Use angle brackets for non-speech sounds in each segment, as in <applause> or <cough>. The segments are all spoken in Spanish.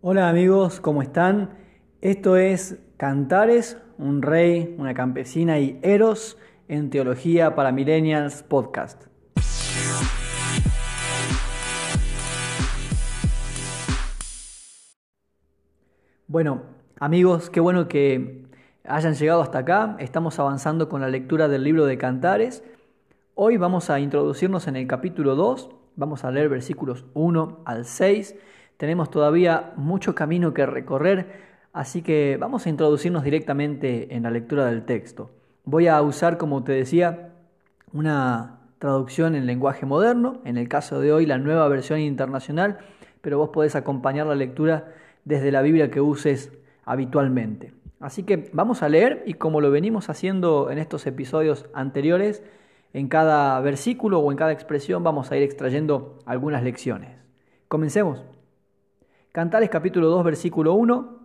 Hola amigos, ¿cómo están? Esto es Cantares, un rey, una campesina y Eros en Teología para Millennials Podcast. Bueno, amigos, qué bueno que hayan llegado hasta acá. Estamos avanzando con la lectura del libro de Cantares. Hoy vamos a introducirnos en el capítulo 2. Vamos a leer versículos 1 al 6 tenemos todavía mucho camino que recorrer, así que vamos a introducirnos directamente en la lectura del texto. Voy a usar, como te decía, una traducción en lenguaje moderno, en el caso de hoy la nueva versión internacional, pero vos podés acompañar la lectura desde la Biblia que uses habitualmente. Así que vamos a leer y como lo venimos haciendo en estos episodios anteriores, en cada versículo o en cada expresión vamos a ir extrayendo algunas lecciones. Comencemos. Cantares capítulo 2, versículo 1,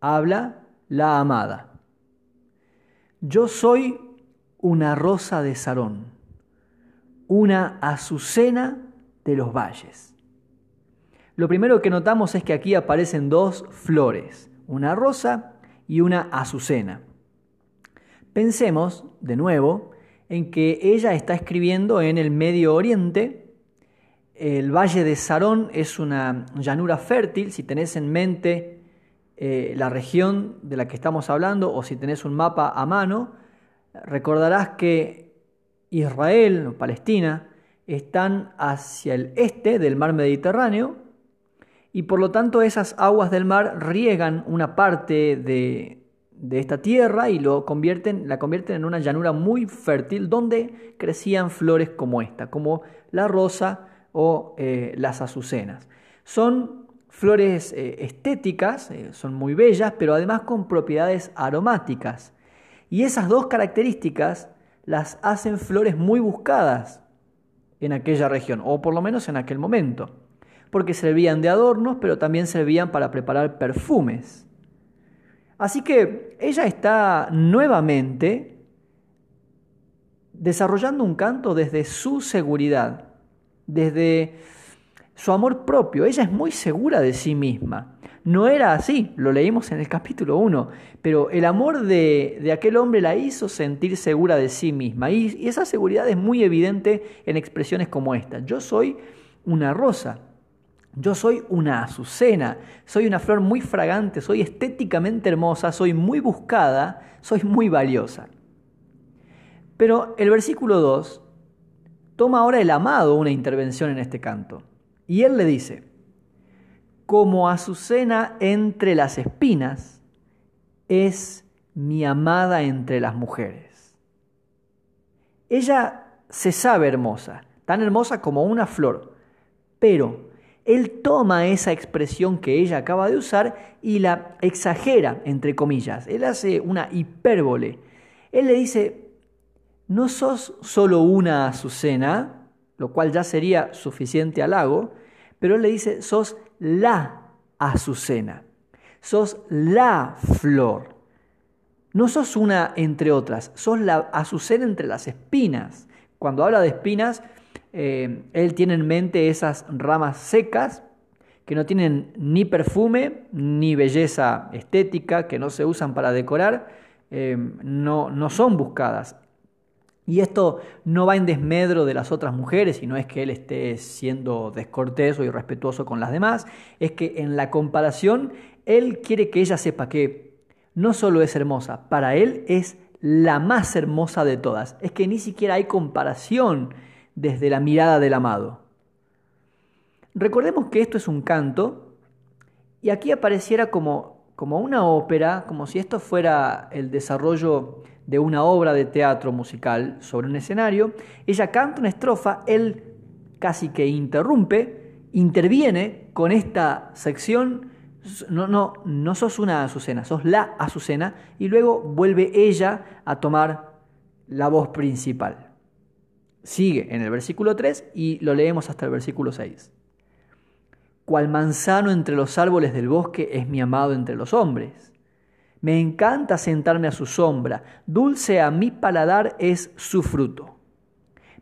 habla la amada. Yo soy una rosa de Sarón, una azucena de los valles. Lo primero que notamos es que aquí aparecen dos flores, una rosa y una azucena. Pensemos, de nuevo, en que ella está escribiendo en el Medio Oriente, el valle de Sarón es una llanura fértil, si tenés en mente eh, la región de la que estamos hablando o si tenés un mapa a mano, recordarás que Israel o Palestina están hacia el este del mar Mediterráneo y por lo tanto esas aguas del mar riegan una parte de, de esta tierra y lo convierten, la convierten en una llanura muy fértil donde crecían flores como esta, como la rosa, o eh, las azucenas. Son flores eh, estéticas, eh, son muy bellas, pero además con propiedades aromáticas. Y esas dos características las hacen flores muy buscadas en aquella región, o por lo menos en aquel momento, porque servían de adornos, pero también servían para preparar perfumes. Así que ella está nuevamente desarrollando un canto desde su seguridad, desde su amor propio. Ella es muy segura de sí misma. No era así, lo leímos en el capítulo 1, pero el amor de, aquel hombre la hizo sentir segura de sí misma. Y, y esa seguridad es muy evidente en expresiones como esta. Yo soy una rosa, yo soy una azucena, soy una flor muy fragante, soy estéticamente hermosa, soy muy buscada, soy muy valiosa. Pero el versículo 2 toma ahora el amado una intervención en este canto. Y él le dice, como Azucena entre las espinas, es mi amada entre las mujeres. Ella se sabe hermosa, tan hermosa como una flor, pero él toma esa expresión que ella acaba de usar y la exagera, entre comillas. Él hace una hipérbole. Él le dice, no sos solo una azucena, lo cual ya sería suficiente halago, pero él le dice, sos la azucena, sos la flor. No sos una entre otras, sos la azucena entre las espinas. Cuando habla de espinas, eh, él tiene en mente esas ramas secas que no tienen ni perfume ni belleza estética, que no se usan para decorar, eh, no, no son buscadas. Y esto no va en desmedro de las otras mujeres, y no es que él esté siendo descortés o irrespetuoso con las demás, es que en la comparación él quiere que ella sepa que no solo es hermosa, para él es la más hermosa de todas. Es que ni siquiera hay comparación desde la mirada del amado. Recordemos que esto es un canto, y aquí apareciera como, como una ópera, como si esto fuera el desarrollo de una obra de teatro musical sobre un escenario, ella canta una estrofa, él casi que interrumpe, interviene con esta sección, no, no, no sos una azucena, sos la azucena, y luego vuelve ella a tomar la voz principal. Sigue en el versículo 3 y lo leemos hasta el versículo 6. Cual manzano entre los árboles del bosque es mi amado entre los hombres me encanta sentarme a su sombra, dulce a mi paladar es su fruto.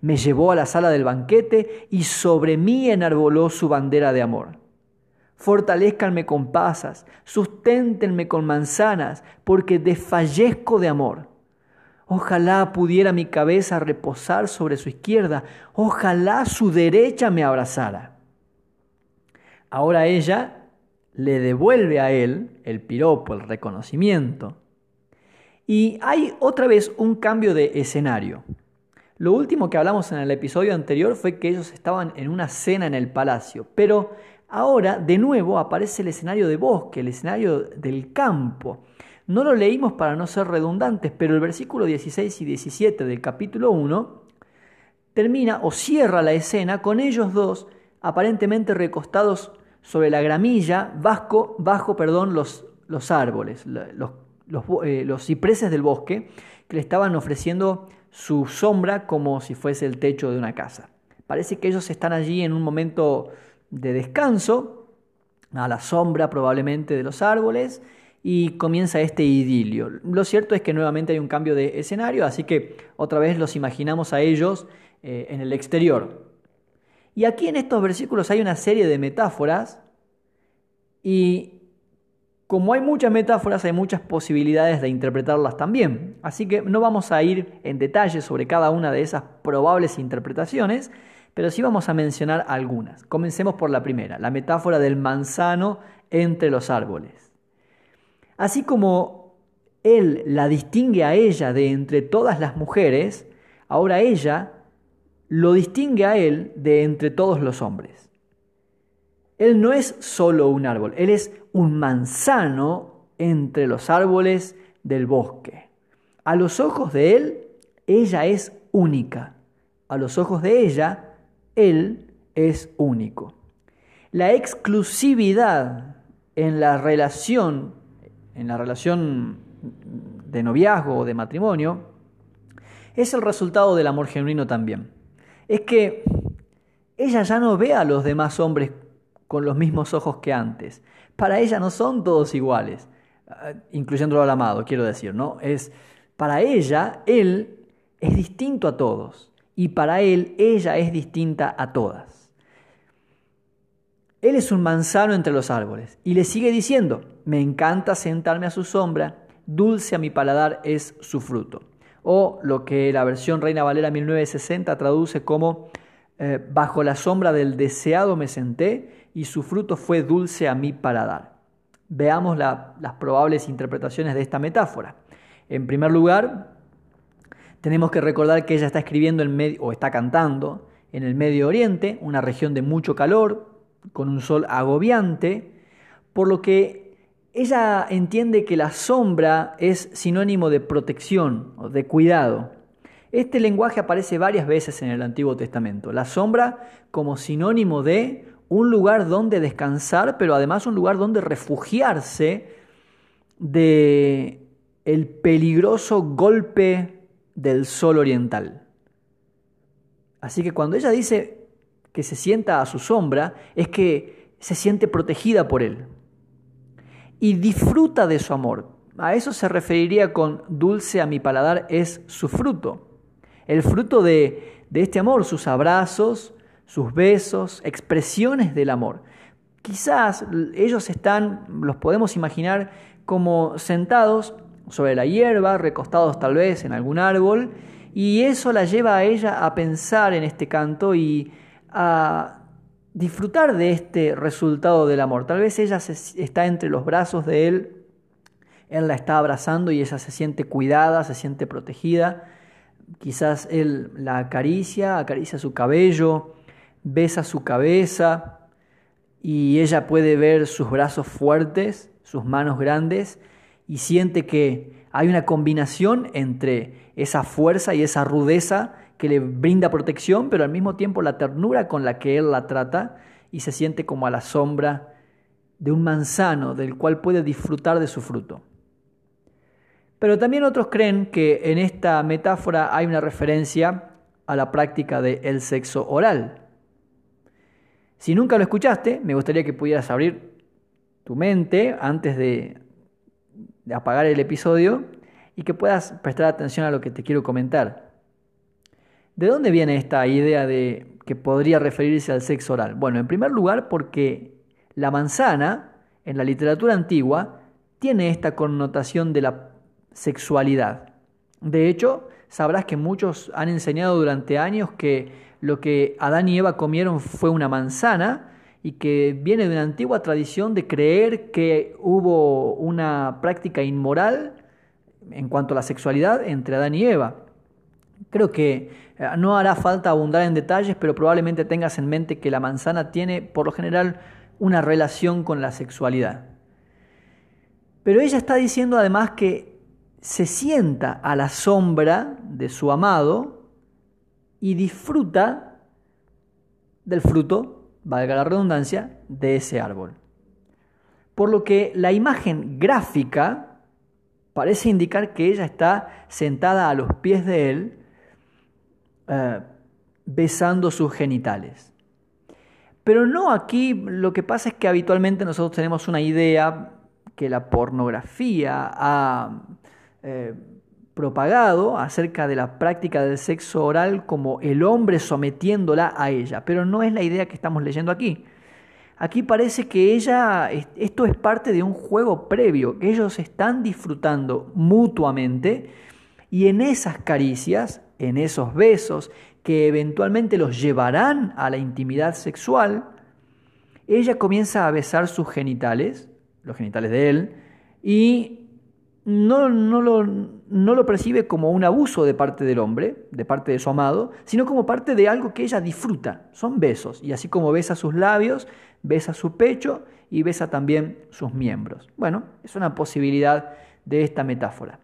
Me llevó a la sala del banquete y sobre mí enarboló su bandera de amor. fortalezcanme con pasas, susténtenme con manzanas, porque desfallezco de amor. Ojalá pudiera mi cabeza reposar sobre su izquierda, ojalá su derecha me abrazara. Ahora ella le devuelve a él el piropo, el reconocimiento. Y hay otra vez un cambio de escenario. Lo último que hablamos en el episodio anterior fue que ellos estaban en una cena en el palacio, pero ahora de nuevo aparece el escenario de bosque, el escenario del campo. No lo leímos para no ser redundantes, pero el versículo 16 y 17 del capítulo 1 termina o cierra la escena con ellos dos aparentemente recostados sobre la gramilla, bajo, bajo perdón, los, los árboles, los, eh, los, cipreses del bosque, que le estaban ofreciendo su sombra como si fuese el techo de una casa. Parece que ellos están allí en un momento de descanso, a la sombra probablemente de los árboles, y comienza este idilio. Lo cierto es que nuevamente hay un cambio de escenario, así que otra vez los imaginamos a ellos eh, en el exterior, y aquí en estos versículos hay una serie de metáforas y como hay muchas metáforas, hay muchas posibilidades de interpretarlas también. Así que no vamos a ir en detalle sobre cada una de esas probables interpretaciones, pero sí vamos a mencionar algunas. Comencemos por la primera, la metáfora del manzano entre los árboles. Así como él la distingue a ella de entre todas las mujeres, ahora ella lo distingue a él de entre todos los hombres. Él no es solo un árbol, él es un manzano entre los árboles del bosque. A los ojos de él, ella es única. A los ojos de ella, él es único. La exclusividad en la relación, en la relación de noviazgo o de matrimonio, es el resultado del amor genuino también es que ella ya no ve a los demás hombres con los mismos ojos que antes. Para ella no son todos iguales, ah, incluyéndolo al amado, quiero decir, ¿no? Es para ella él es distinto a todos y para él ella es distinta a todas. Él es un manzano entre los árboles y le sigue diciendo, me encanta sentarme a su sombra, dulce a mi paladar es su fruto o lo que la versión Reina Valera 1960 traduce como eh, bajo la sombra del deseado me senté y su fruto fue dulce a mí para dar. Veamos las probables interpretaciones de esta metáfora. En primer lugar, tenemos que recordar que ella está escribiendo en o está cantando en el Medio Oriente, una región de mucho calor, con un sol agobiante, por lo que ella entiende que la sombra es sinónimo de protección o de cuidado. Este lenguaje aparece varias veces en el Antiguo Testamento. La sombra como sinónimo de un lugar donde descansar, pero además un lugar donde refugiarse de el peligroso golpe del sol oriental. Así que cuando ella dice que se sienta a su sombra, es que se siente protegida por él y disfruta de su amor. A eso se referiría con dulce a mi paladar es su fruto. El fruto de, de este amor, sus abrazos, sus besos, expresiones del amor. Quizás ellos están, los podemos imaginar como sentados sobre la hierba, recostados tal vez en algún árbol, y eso la lleva a ella a pensar en este canto y a disfrutar de este resultado del amor. Tal vez ella está entre los brazos de él, él la está abrazando y ella se siente cuidada, se siente protegida. Quizás él la acaricia, acaricia su cabello, besa su cabeza y ella puede ver sus brazos fuertes, sus manos grandes y siente que hay una combinación entre esa fuerza y esa rudeza que le brinda protección, pero al mismo tiempo la ternura con la que él la trata y se siente como a la sombra de un manzano del cual puede disfrutar de su fruto. Pero también otros creen que en esta metáfora hay una referencia a la práctica del sexo oral. Si nunca lo escuchaste, me gustaría que pudieras abrir tu mente antes de, de apagar el episodio y que puedas prestar atención a lo que te quiero comentar. ¿De dónde viene esta idea de que podría referirse al sexo oral? Bueno, en primer lugar porque La manzana, en la literatura antigua, tiene esta connotación de la sexualidad. De hecho, sabrás que muchos han enseñado durante años que lo que Adán y Eva comieron fue una manzana y que viene de una antigua tradición de creer que hubo una práctica inmoral en cuanto a la sexualidad entre Adán y Eva. Creo que no hará falta abundar en detalles, pero probablemente tengas en mente que la manzana tiene, por lo general, una relación con la sexualidad. Pero ella está diciendo además que se sienta a la sombra de su amado y disfruta del fruto, valga la redundancia, de ese árbol. Por lo que la imagen gráfica parece indicar que ella está sentada a los pies de él, eh, besando sus genitales. Pero no aquí, lo que pasa es que habitualmente nosotros tenemos una idea que la pornografía ha eh, propagado acerca de la práctica del sexo oral como el hombre sometiéndola a ella, pero no es la idea que estamos leyendo aquí. Aquí parece que ella, esto es parte de un juego previo, que ellos están disfrutando mutuamente y en esas caricias, en esos besos que eventualmente los llevarán a la intimidad sexual, ella comienza a besar sus genitales, los genitales de él, y no, no, lo, no lo percibe como un abuso de parte del hombre, de parte de su amado, sino como parte de algo que ella disfruta. Son besos. Y así como besa sus labios, besa su pecho y besa también sus miembros. Bueno, es una posibilidad de esta metáfora.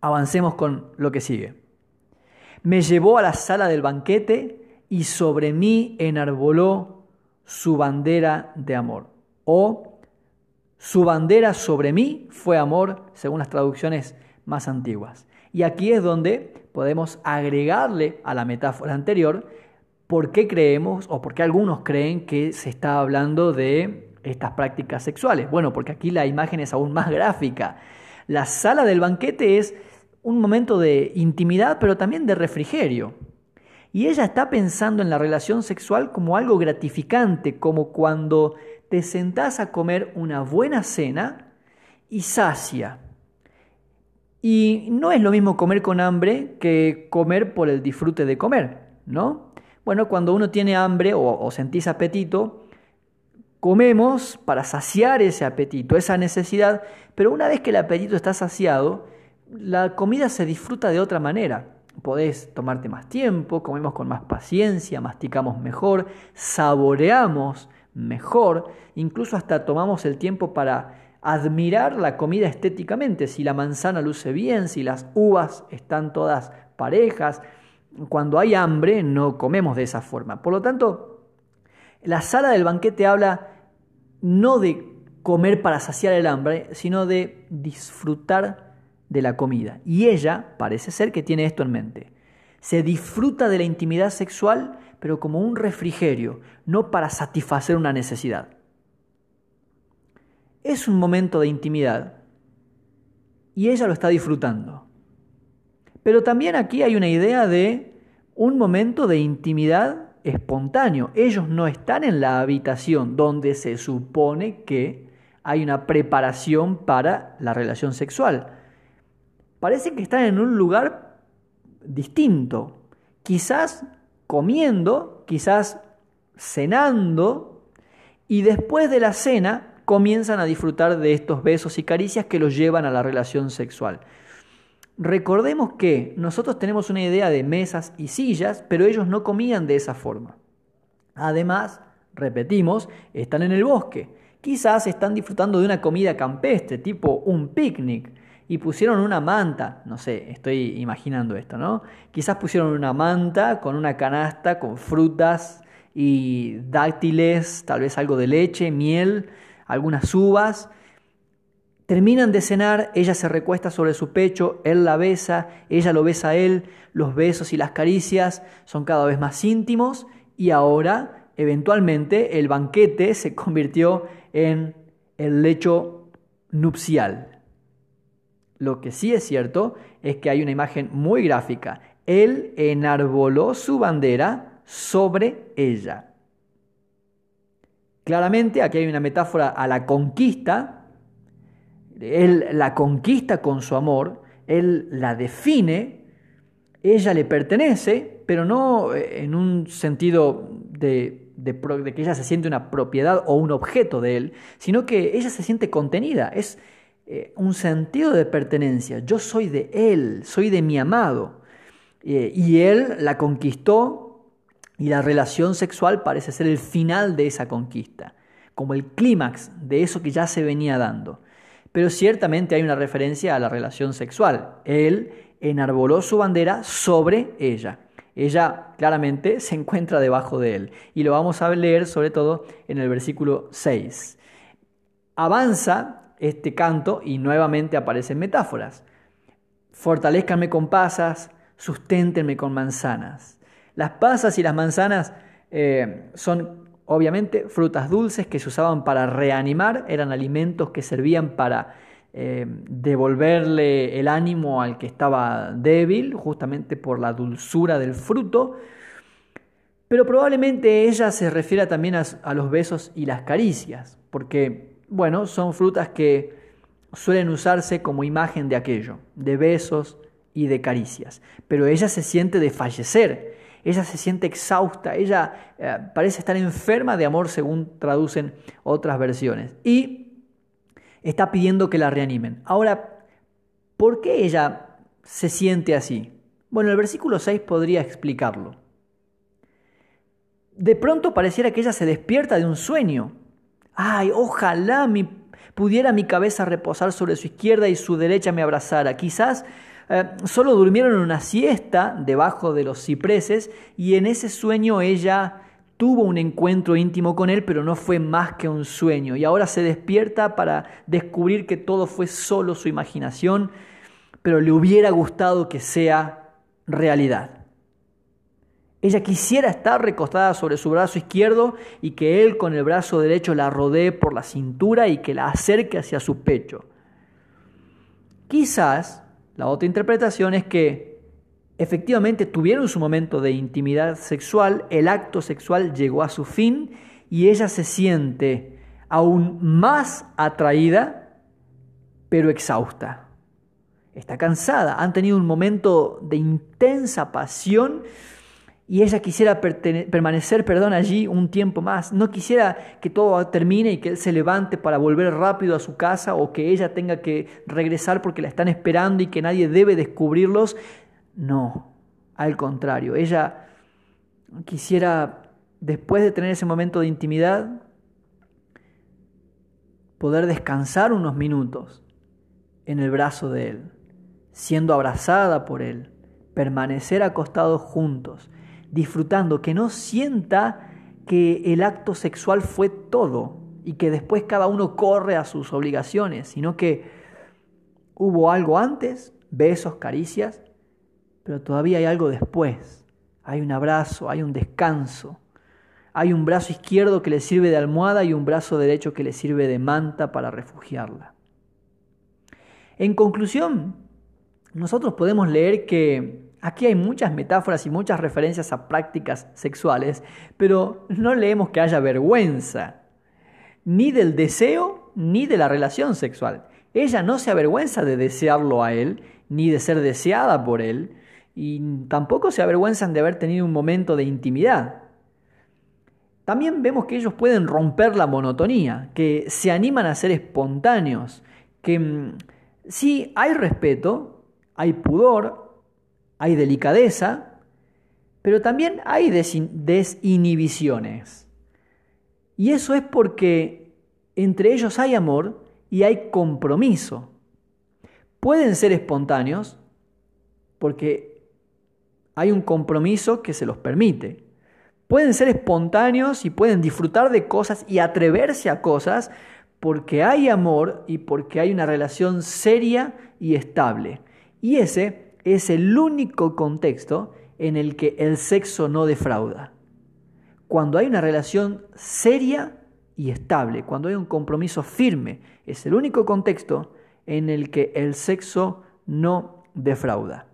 Avancemos con lo que sigue. Me llevó a la sala del banquete y sobre mí enarboló su bandera de amor. O su bandera sobre mí fue amor, según las traducciones más antiguas. Y aquí es donde podemos agregarle a la metáfora anterior por qué creemos o por qué algunos creen que se está hablando de estas prácticas sexuales. Bueno, porque aquí la imagen es aún más gráfica. La sala del banquete es un momento de intimidad, pero también de refrigerio. Y ella está pensando en la relación sexual como algo gratificante, como cuando te sentás a comer una buena cena y sacia. Y no es lo mismo comer con hambre que comer por el disfrute de comer, ¿no? Bueno, cuando uno tiene hambre o, o sentís apetito, comemos para saciar ese apetito, esa necesidad, pero una vez que el apetito está saciado, la comida se disfruta de otra manera. Podés tomarte más tiempo, comemos con más paciencia, masticamos mejor, saboreamos mejor, incluso hasta tomamos el tiempo para admirar la comida estéticamente, si la manzana luce bien, si las uvas están todas parejas. Cuando hay hambre no comemos de esa forma. Por lo tanto, la sala del banquete habla no de comer para saciar el hambre, sino de disfrutar de la comida. Y ella parece ser que tiene esto en mente. Se disfruta de la intimidad sexual pero como un refrigerio, no para satisfacer una necesidad. Es un momento de intimidad y ella lo está disfrutando. Pero también aquí hay una idea de un momento de intimidad espontáneo. Ellos no están en la habitación donde se supone que hay una preparación para la relación sexual. Parece que están en un lugar distinto. Quizás comiendo, quizás cenando, y después de la cena comienzan a disfrutar de estos besos y caricias que los llevan a la relación sexual. Recordemos que nosotros tenemos una idea de mesas y sillas, pero ellos no comían de esa forma. Además, repetimos, están en el bosque. Quizás están disfrutando de una comida campestre, tipo un picnic y pusieron una manta, no sé, estoy imaginando esto, ¿no? Quizás pusieron una manta con una canasta con frutas y dáctiles, tal vez algo de leche, miel, algunas uvas. Terminan de cenar, ella se recuesta sobre su pecho, él la besa, ella lo besa a él, los besos y las caricias son cada vez más íntimos y ahora, eventualmente, el banquete se convirtió en el lecho nupcial. Lo que sí es cierto es que hay una imagen muy gráfica. Él enarboló su bandera sobre ella. Claramente aquí hay una metáfora a la conquista. Él la conquista con su amor, él la define, ella le pertenece, pero no eh, en un sentido de, de, que ella se siente una propiedad o un objeto de él, sino que ella se siente contenida, es eh, un sentido de pertenencia. Yo soy de él, soy de mi amado. Eh, y él la conquistó y la relación sexual parece ser el final de esa conquista, como el clímax de eso que ya se venía dando. Pero ciertamente hay una referencia a la relación sexual. Él enarboló su bandera sobre ella. Ella claramente <laughs> se encuentra debajo de él. Y lo vamos a leer sobre todo en el versículo 6. Avanza este canto y nuevamente aparecen metáforas. Fortalezcanme con pasas, susténtenme con manzanas. Las pasas y las manzanas eh, son obviamente frutas dulces que se usaban para reanimar, eran alimentos que servían para eh, devolverle el ánimo al que estaba débil, justamente por la dulzura del fruto. Pero probablemente ella se refiera también a, a los besos y las caricias, porque, bueno, son frutas que suelen usarse como imagen de aquello, de besos y de caricias. Pero ella se siente de fallecer, ella se siente exhausta, ella eh, parece estar enferma de amor según traducen otras versiones. Y está pidiendo que la reanimen. Ahora, ¿por qué ella se siente así? Bueno, el versículo 6 podría explicarlo. De pronto pareciera que ella se despierta de un sueño. Ay, ojalá mi, pudiera mi cabeza reposar sobre su izquierda y su derecha me abrazara. Quizás eh, solo durmieron una siesta debajo de los cipreses y en ese sueño ella tuvo un encuentro íntimo con él, pero no fue más que un sueño. Y ahora se despierta para descubrir que todo fue solo su imaginación, pero le hubiera gustado que sea realidad. Ella quisiera estar recostada sobre su brazo izquierdo y que él con el brazo derecho la rodee por la cintura y que la acerque hacia su pecho. Quizás la otra interpretación es que efectivamente tuvieron su momento de intimidad sexual, el acto sexual llegó a su fin y ella se siente aún más atraída, pero exhausta. Está cansada, han tenido un momento de intensa pasión y ella quisiera permanecer, perdón, allí un tiempo más. No quisiera que todo termine y que él se levante para volver rápido a su casa o que ella tenga que regresar porque la están esperando y que nadie debe descubrirlos. No, al contrario, ella quisiera, después de tener ese momento de intimidad, poder descansar unos minutos en el brazo de él, siendo abrazada por él, permanecer acostados juntos disfrutando, que no sienta que el acto sexual fue todo y que después cada uno corre a sus obligaciones, sino que hubo algo antes, besos, caricias, pero todavía hay algo después. Hay un abrazo, hay un descanso. Hay un brazo izquierdo que le sirve de almohada y un brazo derecho que le sirve de manta para refugiarla. En conclusión, nosotros podemos leer que Aquí hay muchas metáforas y muchas referencias a prácticas sexuales, pero no leemos que haya vergüenza, ni del deseo ni de la relación sexual. Ella no se avergüenza de desearlo a él, ni de ser deseada por él, y tampoco se avergüenzan de haber tenido un momento de intimidad. También vemos que ellos pueden romper la monotonía, que se animan a ser espontáneos, que mm, sí hay respeto, hay pudor, hay delicadeza, pero también hay desinhibiciones. Y eso es porque entre ellos hay amor y hay compromiso. Pueden ser espontáneos porque hay un compromiso que se los permite. Pueden ser espontáneos y pueden disfrutar de cosas y atreverse a cosas porque hay amor y porque hay una relación seria y estable. Y ese es el único contexto en el que el sexo no defrauda. Cuando hay una relación seria y estable, cuando hay un compromiso firme, es el único contexto en el que el sexo no defrauda.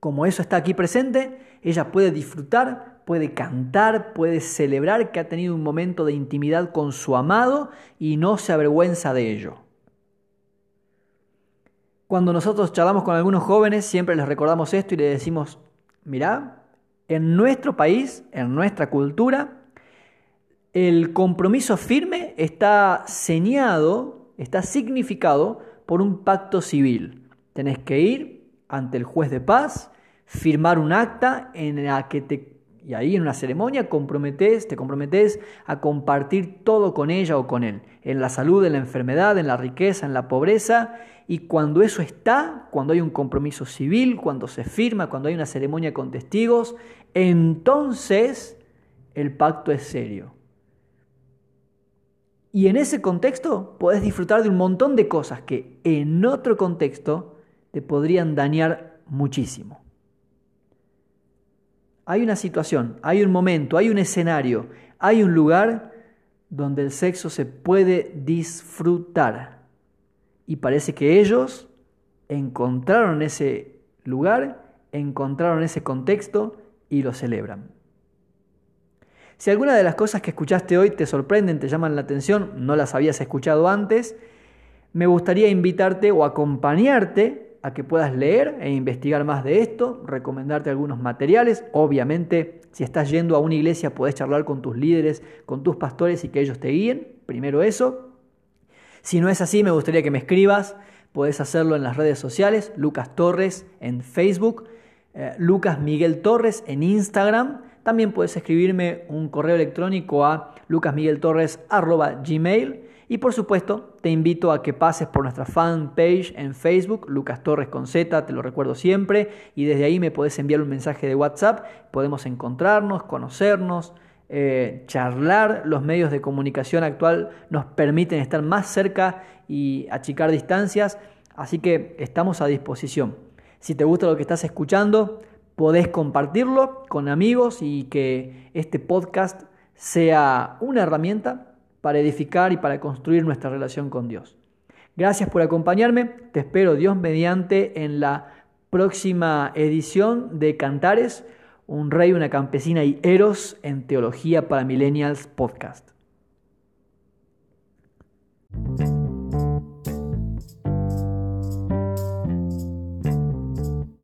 Como eso está aquí presente, ella puede disfrutar puede cantar, puede celebrar que ha tenido un momento de intimidad con su amado y no se avergüenza de ello. Cuando nosotros charlamos con algunos jóvenes, siempre les recordamos esto y les decimos, mirá, en nuestro país, en nuestra cultura, el compromiso firme está señado, está significado por un pacto civil. Tenés que ir ante el juez de paz, firmar un acta en la que te y ahí en una ceremonia comprometes, te comprometes a compartir todo con ella o con él, en la salud, en la enfermedad, en la riqueza, en la pobreza, y cuando eso está, cuando hay un compromiso civil, cuando se firma, cuando hay una ceremonia con testigos, entonces el pacto es serio. Y en ese contexto puedes disfrutar de un montón de cosas que en otro contexto te podrían dañar muchísimo. Hay una situación, hay un momento, hay un escenario, hay un lugar donde el sexo se puede disfrutar. Y parece que ellos encontraron ese lugar, encontraron ese contexto y lo celebran. Si alguna de las cosas que escuchaste hoy te sorprenden, te llaman la atención, no las habías escuchado antes, me gustaría invitarte o acompañarte que puedas leer e investigar más de esto, recomendarte algunos materiales. Obviamente, si estás yendo a una iglesia, puedes charlar con tus líderes, con tus pastores y que ellos te guíen. Primero eso. Si no es así, me gustaría que me escribas. Puedes hacerlo en las redes sociales, Lucas Torres en Facebook, eh, Lucas Miguel Torres en Instagram. También puedes escribirme un correo electrónico a lucasmigueltorres.gmail y por supuesto, te invito a que pases por nuestra fanpage en Facebook, Lucas Torres con Z, te lo recuerdo siempre, y desde ahí me podés enviar un mensaje de WhatsApp, podemos encontrarnos, conocernos, eh, charlar. Los medios de comunicación actual nos permiten estar más cerca y achicar distancias, así que estamos a disposición. Si te gusta lo que estás escuchando, podés compartirlo con amigos y que este podcast sea una herramienta para edificar y para construir nuestra relación con Dios. Gracias por acompañarme, te espero Dios mediante en la próxima edición de Cantares, un rey, una campesina y eros en Teología para Millennials Podcast.